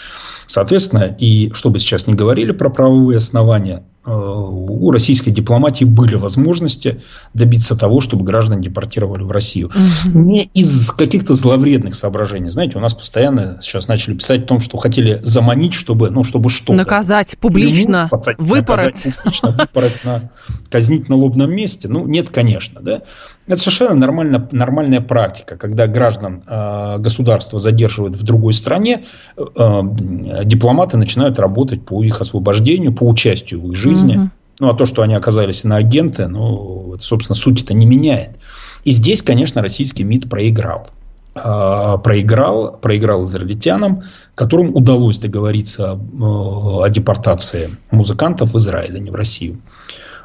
Speaker 3: Соответственно, и что бы сейчас не говорили про правовые основания, Э, у российской дипломатии были возможности добиться того, чтобы граждан депортировали в Россию. Угу. Не из каких-то зловредных соображений. Знаете, у нас постоянно сейчас начали писать о том, что хотели заманить, чтобы, ну, чтобы что
Speaker 2: Наказать публично, посадить, выпороть.
Speaker 3: Наказать публично, выпороть на, казнить на лобном месте. Ну, нет, конечно, да. Это совершенно нормально, нормальная практика, когда граждан э, государства задерживают в другой стране, э, э, дипломаты начинают работать по их освобождению, по участию в их жизни. Угу. Ну, а то, что они оказались на агенты, ну, это, собственно, суть это не меняет. И здесь, конечно, российский МИД проиграл. Э, проиграл, проиграл израильтянам, которым удалось договориться о депортации музыкантов в Израиль, а не в Россию.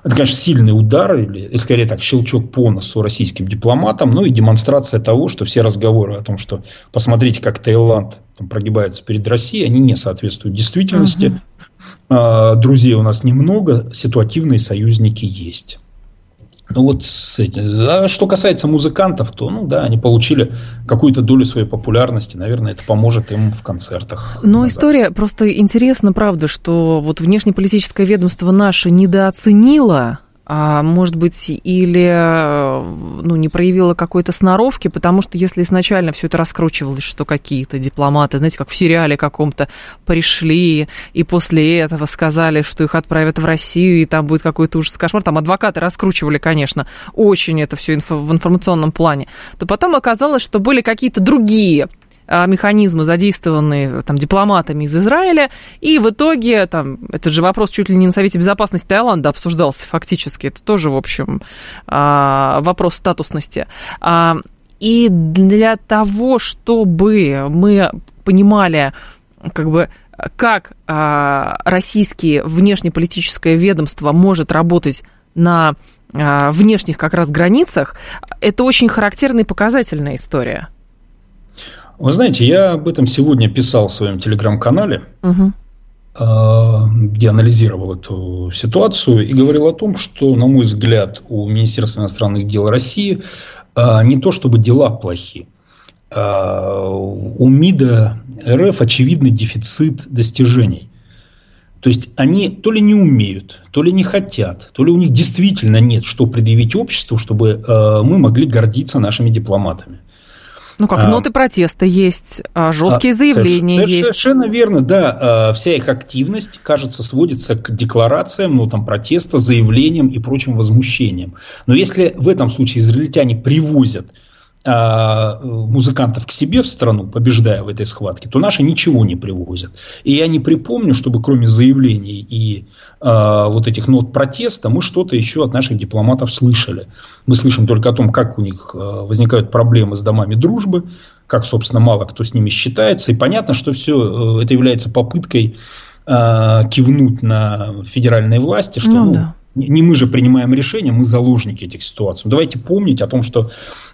Speaker 3: Это, конечно, сильный удар, или, или скорее так, щелчок по носу российским дипломатам, ну и демонстрация того, что все разговоры о том, что посмотрите, как Таиланд там, прогибается перед Россией, они не соответствуют действительности. Угу. Друзей у нас немного, ситуативные союзники есть. Ну вот с этим. А что касается музыкантов, то, ну да, они получили какую-то долю своей популярности. Наверное, это поможет им в концертах.
Speaker 2: Но назад. история просто интересна, правда, что вот внешнеполитическое ведомство наше недооценило может быть, или ну, не проявила какой-то сноровки, потому что если изначально все это раскручивалось, что какие-то дипломаты, знаете, как в сериале каком-то пришли, и после этого сказали, что их отправят в Россию, и там будет какой-то ужас кошмар, там адвокаты раскручивали, конечно, очень это все в информационном плане, то потом оказалось, что были какие-то другие механизмы, задействованные там, дипломатами из Израиля, и в итоге, там, это же вопрос чуть ли не на Совете Безопасности Таиланда обсуждался фактически, это тоже, в общем, вопрос статусности. И для того, чтобы мы понимали, как бы, как а, российские внешнеполитическое ведомство может работать на а, внешних как раз границах, это очень характерная и показательная история.
Speaker 3: Вы знаете, я об этом сегодня писал в своем телеграм-канале, угу. где анализировал эту ситуацию и говорил о том, что, на мой взгляд, у Министерства иностранных дел России не то чтобы дела плохие, а, у МИДа РФ очевидный дефицит достижений. То есть они то ли не умеют, то ли не хотят, то ли у них действительно нет, что предъявить обществу, чтобы мы могли гордиться нашими дипломатами.
Speaker 2: Ну как, а, ноты протеста есть, а, жесткие а, заявления
Speaker 3: совершенно,
Speaker 2: есть.
Speaker 3: Совершенно верно, да. Вся их активность, кажется, сводится к декларациям, нотам протеста, заявлениям и прочим возмущениям. Но если в этом случае израильтяне привозят музыкантов к себе в страну, побеждая в этой схватке, то наши ничего не привозят. И я не припомню, чтобы кроме заявлений и э, вот этих нот протеста мы что-то еще от наших дипломатов слышали. Мы слышим только о том, как у них э, возникают проблемы с домами дружбы, как, собственно, мало кто с ними считается. И понятно, что все э, это является попыткой э, кивнуть на федеральные власти, что ну, ну, да не мы же принимаем решения, мы заложники этих ситуаций. Давайте помнить о том, что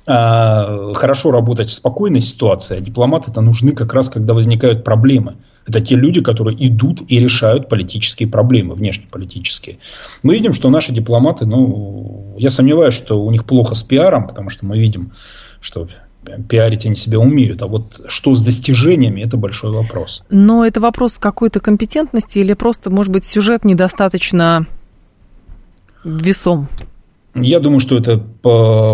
Speaker 3: э, хорошо работать в спокойной ситуации, а дипломаты это нужны как раз, когда возникают проблемы. Это те люди, которые идут и решают политические проблемы, внешнеполитические. Мы видим, что наши дипломаты, ну, я сомневаюсь, что у них плохо с пиаром, потому что мы видим, что пиарить они себя умеют. А вот что с достижениями, это большой вопрос.
Speaker 2: Но это вопрос какой-то компетентности или просто, может быть, сюжет недостаточно весом?
Speaker 3: Я думаю, что это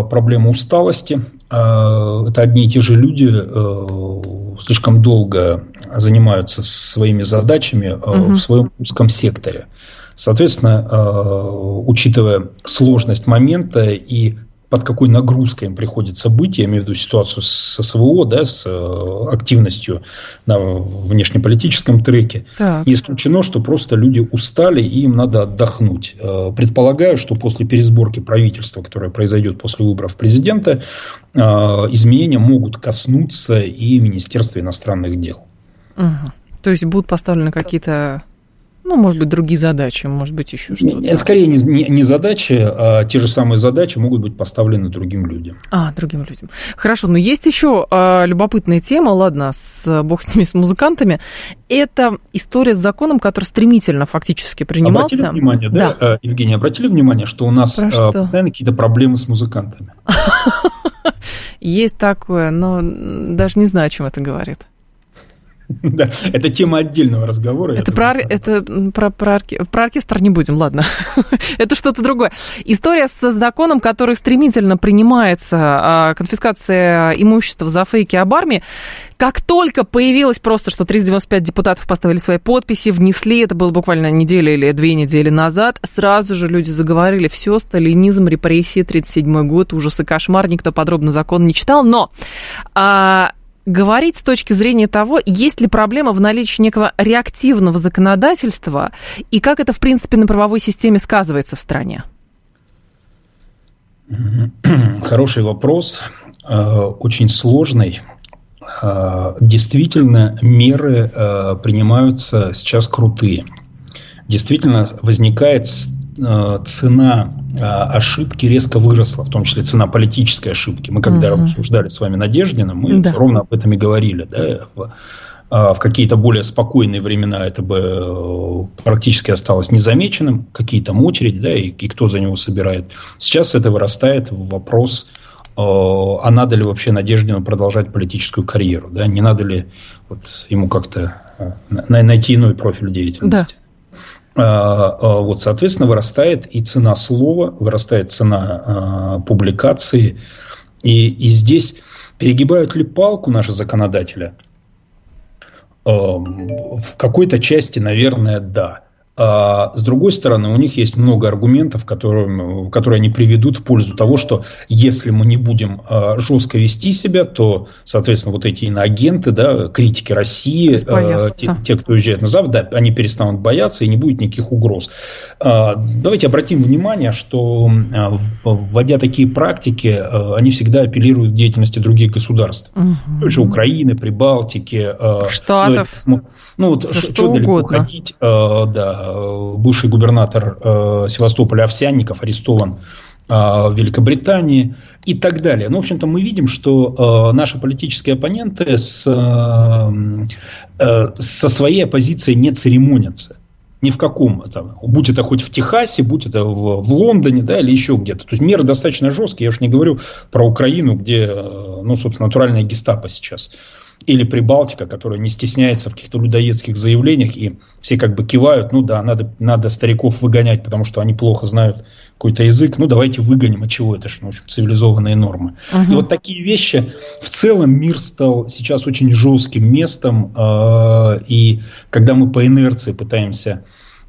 Speaker 3: проблема усталости. А, это одни и те же люди э, слишком долго занимаются своими задачами угу. в своем узком секторе. Соответственно, э, учитывая сложность момента и под какой нагрузкой им приходится быть, я имею в виду ситуацию с СВО, да, с э, активностью на внешнеполитическом треке, так. не исключено, что просто люди устали и им надо отдохнуть. Э, предполагаю, что после пересборки правительства, которое произойдет после выборов президента, э, изменения могут коснуться и Министерства иностранных дел.
Speaker 2: Угу. То есть будут поставлены какие-то ну, может быть, другие задачи, может быть, еще что-то.
Speaker 3: Скорее не, не, не задачи, а те же самые задачи могут быть поставлены другим людям.
Speaker 2: А, другим людям. Хорошо, но есть еще а, любопытная тема, ладно, с бог с ними, с музыкантами. Это история с законом, который стремительно фактически принимался.
Speaker 3: Обратили внимание, да, да. Евгений, обратили внимание, что у нас а, постоянно какие-то проблемы с музыкантами?
Speaker 2: Есть такое, но даже не знаю, о чем это говорит.
Speaker 3: Да, это тема отдельного разговора.
Speaker 2: Это, про, это про, про, про оркестр не будем, ладно. это что-то другое. История с законом, который стремительно принимается, а, конфискация имущества за фейки об армии. Как только появилось просто, что 395 депутатов поставили свои подписи, внесли, это было буквально неделю или две недели назад, сразу же люди заговорили, все, сталинизм, репрессии, 37 год, ужасы, кошмар, никто подробно закон не читал, но а, говорить с точки зрения того, есть ли проблема в наличии некого реактивного законодательства и как это, в принципе, на правовой системе сказывается в стране?
Speaker 3: Хороший вопрос, э, очень сложный. Э, действительно, меры э, принимаются сейчас крутые. Действительно, возникает цена э, ошибки резко выросла, в том числе цена политической ошибки. Мы когда угу. обсуждали с вами Надеждина, мы да. ровно об этом и говорили. Да? В, э, какие-то более спокойные времена это бы практически осталось незамеченным, какие там очереди, да, и, и кто за него собирает. Сейчас это вырастает в вопрос, а надо ли вообще Надеждину продолжать политическую карьеру, да, не надо ли вот ему как-то найти иной профиль деятельности. Да. А, а, вот, соответственно, вырастает и цена слова, вырастает цена а, публикации. И, и здесь перегибают ли палку наши законодатели? В какой-то части, наверное, да. А с другой стороны, у них есть много аргументов, которые, которые они приведут в пользу того, что если мы не будем а, жестко вести себя, то, соответственно, вот эти иноагенты, да, критики России, а, те, те, кто уезжает на Запад, да, они перестанут бояться и не будет никаких угроз. Давайте обратим внимание, что вводя такие практики, они всегда апеллируют к деятельности других государств. Угу. Той же Украины, Прибалтики.
Speaker 2: Штатов.
Speaker 3: Ну, ну вот, да что, что далеко ходить, да, бывший губернатор э, Севастополя Овсянников арестован э, в Великобритании и так далее. Ну, в общем-то, мы видим, что э, наши политические оппоненты с, со своей оппозицией не церемонятся ни в каком, там, будь это хоть в Техасе, будь это в, в Лондоне, да, или еще где-то. То есть меры достаточно жесткие. Я уж не говорю про Украину, где, ну, собственно, натуральная гестапо сейчас или Прибалтика, которая не стесняется в каких-то людоедских заявлениях, и все как бы кивают, ну да, надо, надо стариков выгонять, потому что они плохо знают какой-то язык, ну давайте выгоним, от чего это же, ну, в общем, цивилизованные нормы. Угу. И вот такие вещи, в целом мир стал сейчас очень жестким местом, э, и когда мы по инерции пытаемся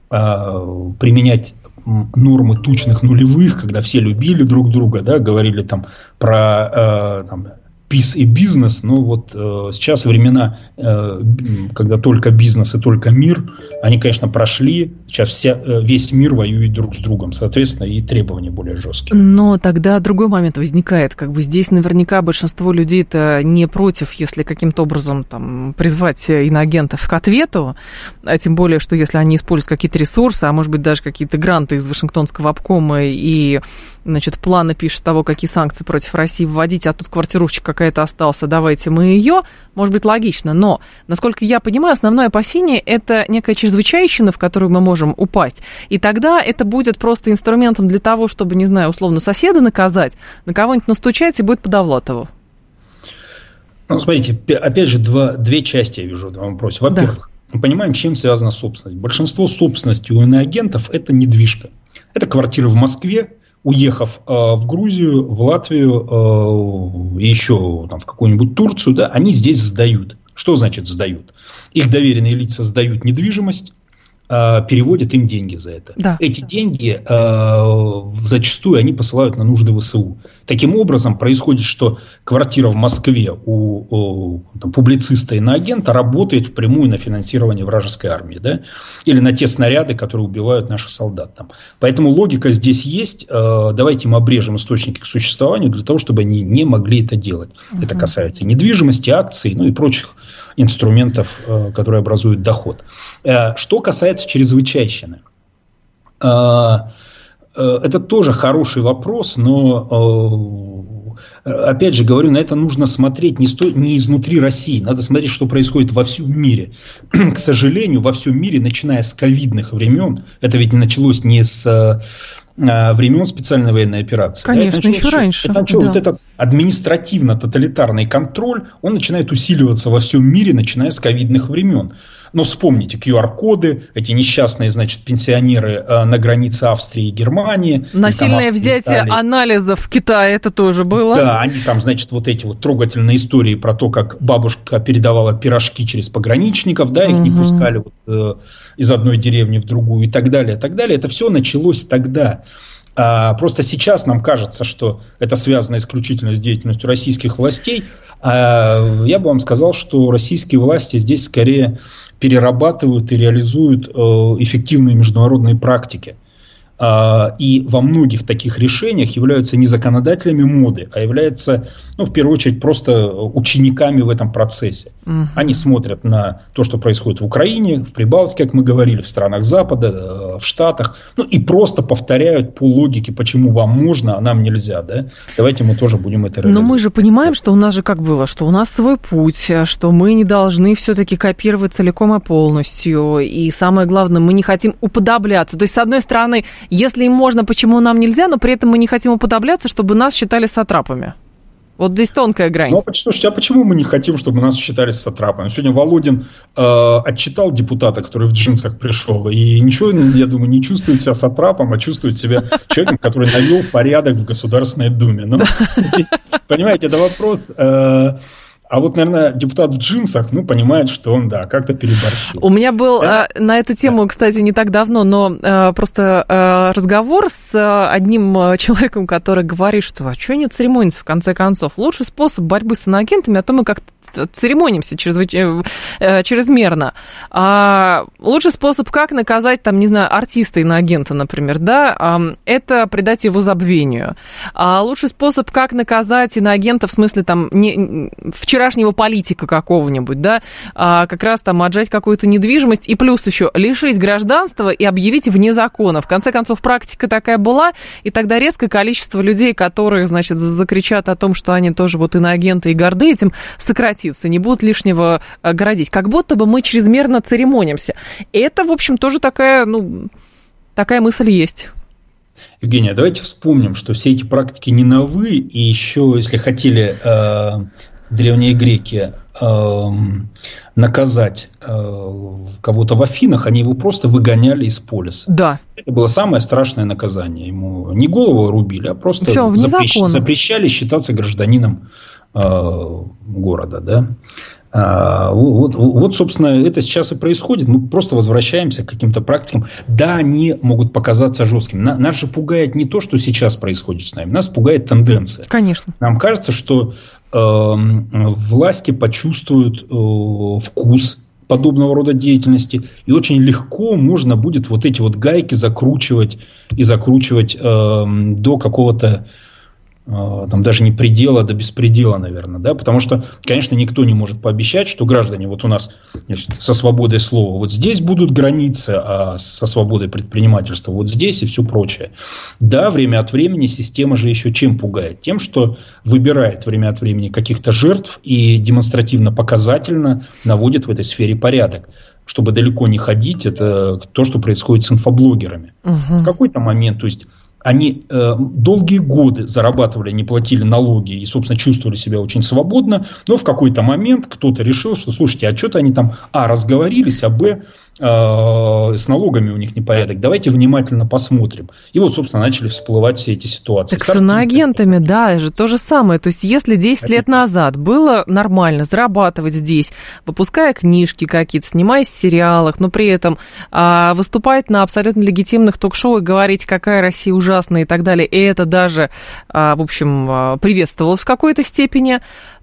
Speaker 3: э, применять нормы тучных нулевых, когда все любили друг друга, да, говорили там про э, там, peace и бизнес, ну вот э, сейчас времена, э, когда только бизнес и только мир, они, конечно, прошли. Сейчас вся, э, весь мир воюет друг с другом, соответственно, и требования более жесткие.
Speaker 2: Но тогда другой момент возникает. Как бы здесь наверняка большинство людей-то не против, если каким-то образом там, призвать иноагентов к ответу, а тем более, что если они используют какие-то ресурсы, а может быть даже какие-то гранты из Вашингтонского обкома и значит, планы пишут того, какие санкции против России вводить, а тут квартирушечка какая-то остался, давайте мы ее, может быть, логично. Но, насколько я понимаю, основное опасение – это некая чрезвычайщина, в которую мы можем упасть. И тогда это будет просто инструментом для того, чтобы, не знаю, условно, соседа наказать, на кого-нибудь настучать и будет подавлать его.
Speaker 3: Ну, смотрите, опять же, два, две части я вижу в этом вопросе. Во-первых, да. мы понимаем, чем связана собственность. Большинство собственности у иноагентов – это недвижка. Это квартиры в Москве, уехав э, в Грузию, в Латвию, э, еще там, в какую-нибудь Турцию, да, они здесь сдают. Что значит сдают? Их доверенные лица сдают недвижимость, э, переводят им деньги за это. Да. Эти деньги э, зачастую они посылают на нужды ВСУ. Таким образом, происходит, что квартира в Москве у, у там, публициста и на агента работает впрямую на финансирование вражеской армии, да? или на те снаряды, которые убивают наших солдат. Там. Поэтому логика здесь есть. Э, давайте мы обрежем источники к существованию для того, чтобы они не могли это делать. Угу. Это касается недвижимости, акций, ну и прочих инструментов, э, которые образуют доход. Э, что касается чрезвычайщины. Э, это тоже хороший вопрос, но э, опять же говорю, на это нужно смотреть не, сто, не изнутри России, надо смотреть, что происходит во всем мире. К сожалению, во всем мире, начиная с ковидных времен, это ведь началось не с э, времен специальной военной операции.
Speaker 2: Конечно, еще раньше.
Speaker 3: Это начало, да. Вот этот административно-тоталитарный контроль, он начинает усиливаться во всем мире, начиная с ковидных времен. Но вспомните QR-коды, эти несчастные, значит, пенсионеры э, на границе Австрии и Германии.
Speaker 2: Насильное там, взятие Италии. анализов в Китае, это тоже было.
Speaker 3: Да, они там, значит, вот эти вот трогательные истории про то, как бабушка передавала пирожки через пограничников, да, их угу. не пускали вот, э, из одной деревни в другую и так далее, и так далее. Это все началось тогда. А просто сейчас нам кажется, что это связано исключительно с деятельностью российских властей. А я бы вам сказал, что российские власти здесь скорее перерабатывают и реализуют э, эффективные международные практики. А, и во многих таких решениях являются не законодателями моды, а являются, ну, в первую очередь, просто учениками в этом процессе. Угу. Они смотрят на то, что происходит в Украине, в Прибалтике, как мы говорили, в странах Запада, э, в Штатах, ну, и просто повторяют по логике, почему вам можно, а нам нельзя, да? Давайте мы тоже будем это
Speaker 2: реализовать. Но мы же понимаем, что у нас же как было, что у нас свой путь, что мы не должны все-таки копировать целиком и полностью, и самое главное, мы не хотим уподобляться. То есть, с одной стороны, если им можно, почему нам нельзя, но при этом мы не хотим уподобляться, чтобы нас считали сатрапами. Вот здесь тонкая грань.
Speaker 3: Ну, слушайте, а почему мы не хотим, чтобы нас считали сатрапами? Сегодня Володин э, отчитал депутата, который в джинсах пришел, и ничего, я думаю, не чувствует себя сатрапом, а чувствует себя человеком, который навел порядок в Государственной Думе. Ну, здесь, понимаете, это вопрос... Э, А вот, наверное, депутат в джинсах, ну, понимает, что он, да, как-то переборщил.
Speaker 2: У меня был да? э, на эту тему, кстати, не так давно, но э, просто э, разговор с э, одним человеком, который говорит, что а что не церемониться в конце концов? Лучший способ борьбы с иноагентами, а то мы как-то церемонимся чрезвыч... Э, чрезмерно. А лучший способ, как наказать, там, не знаю, артиста иноагента, например, да, это придать его забвению. А лучший способ, как наказать иноагента, в смысле, там, не, вчерашнего политика какого-нибудь, да, а как раз там отжать какую-то недвижимость и плюс еще лишить гражданства и объявить вне закона. В конце концов, практика такая была, и тогда резкое количество людей, которые, значит, закричат о том, что они тоже вот иноагенты и горды этим, сократится сократится, не будут лишнего э, городить. Как будто бы мы чрезмерно церемонимся. Это, в общем, тоже такая, ну, такая мысль есть.
Speaker 3: Евгения, давайте вспомним, что все эти практики не новы, и еще, если хотели э, древние греки э, наказать э, кого-то в Афинах, они его просто выгоняли из полиса.
Speaker 2: Да.
Speaker 3: Это было самое страшное наказание. Ему не голову рубили, а просто Все, запрещ... запрещали считаться гражданином города, да. А, вот, вот, собственно, это сейчас и происходит. Мы просто возвращаемся к каким-то практикам. Да, они могут показаться жесткими. Нас же пугает не то, что сейчас происходит с нами. Нас пугает тенденция.
Speaker 2: Конечно.
Speaker 3: Нам кажется, что э, власти почувствуют э, вкус подобного рода деятельности, и очень легко можно будет вот эти вот гайки закручивать и закручивать э, до какого-то там даже не предела до беспредела, наверное, да, потому что, конечно, никто не может пообещать, что граждане вот у нас значит, со свободой слова вот здесь будут границы, а со свободой предпринимательства вот здесь и все прочее. Да, время от времени система же еще чем пугает? Тем, что выбирает время от времени каких-то жертв и демонстративно показательно наводит в этой сфере порядок чтобы далеко не ходить, это то, что происходит с инфоблогерами. Угу. В какой-то момент, то есть они э, долгие годы зарабатывали, не платили налоги и, собственно, чувствовали себя очень свободно, но в какой-то момент кто-то решил, что, слушайте, а что-то они там, а, разговорились, а, б, с налогами у них непорядок. Давайте внимательно посмотрим. И вот, собственно, начали всплывать все эти ситуации.
Speaker 2: Так с, с иноагентами, да, же то же самое. То есть, если 10 лет назад было нормально зарабатывать здесь, выпуская книжки какие-то, снимаясь в сериалах, но при этом а, выступать на абсолютно легитимных ток-шоу и говорить, какая Россия ужасная и так далее, и это даже, а, в общем, а, приветствовалось в какой-то степени,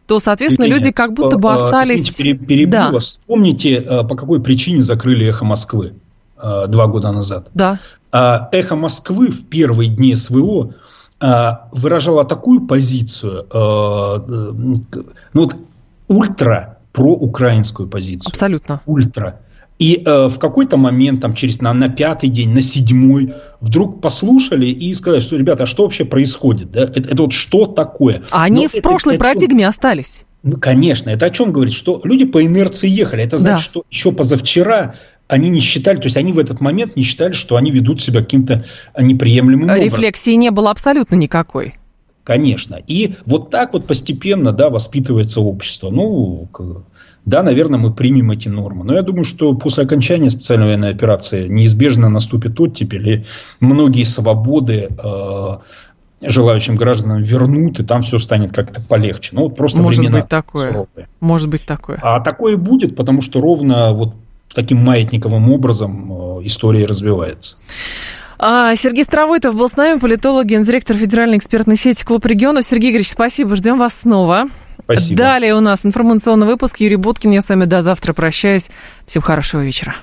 Speaker 2: то, соответственно, Евгения, люди как будто бы остались...
Speaker 3: Извините, перебью да. вас. Вспомните, э, по какой причине закрыли «Эхо Москвы» два года назад.
Speaker 2: Да.
Speaker 3: А, «Эхо Москвы» в первые дни СВО выражало такую позицию, ну вот ультра проукраинскую позицию.
Speaker 2: Абсолютно.
Speaker 3: Ультра. И э, в какой-то момент, там, через на, на пятый день, на седьмой, вдруг послушали и сказали, что, ребята, а что вообще происходит? Да? Это, это вот что такое?
Speaker 2: А они Но в это, прошлой это парадигме чем... остались.
Speaker 3: Ну, конечно, это о чем говорит? Что люди по инерции ехали. Это значит, да. что еще позавчера они не считали, то есть они в этот момент не считали, что они ведут себя каким-то неприемлемым образом.
Speaker 2: Рефлексии не было абсолютно никакой.
Speaker 3: Конечно. И вот так вот постепенно, да, воспитывается общество. Ну, да, наверное, мы примем эти нормы. Но я думаю, что после окончания специальной военной операции неизбежно наступит оттепель, и многие свободы э, желающим гражданам вернут, и там все станет как-то полегче. Ну, вот просто
Speaker 2: Может
Speaker 3: времена
Speaker 2: быть такое. Суровые. Может быть такое.
Speaker 3: А такое будет, потому что ровно вот таким маятниковым образом э, история развивается.
Speaker 2: А, Сергей Стравойтов был с нами, политолог, гендиректор Федеральной экспертной сети «Клуб регионов». Сергей Игоревич, спасибо, ждем вас снова.
Speaker 3: Спасибо.
Speaker 2: Далее у нас информационный выпуск. Юрий Буткин. Я с вами до завтра прощаюсь. Всем хорошего вечера.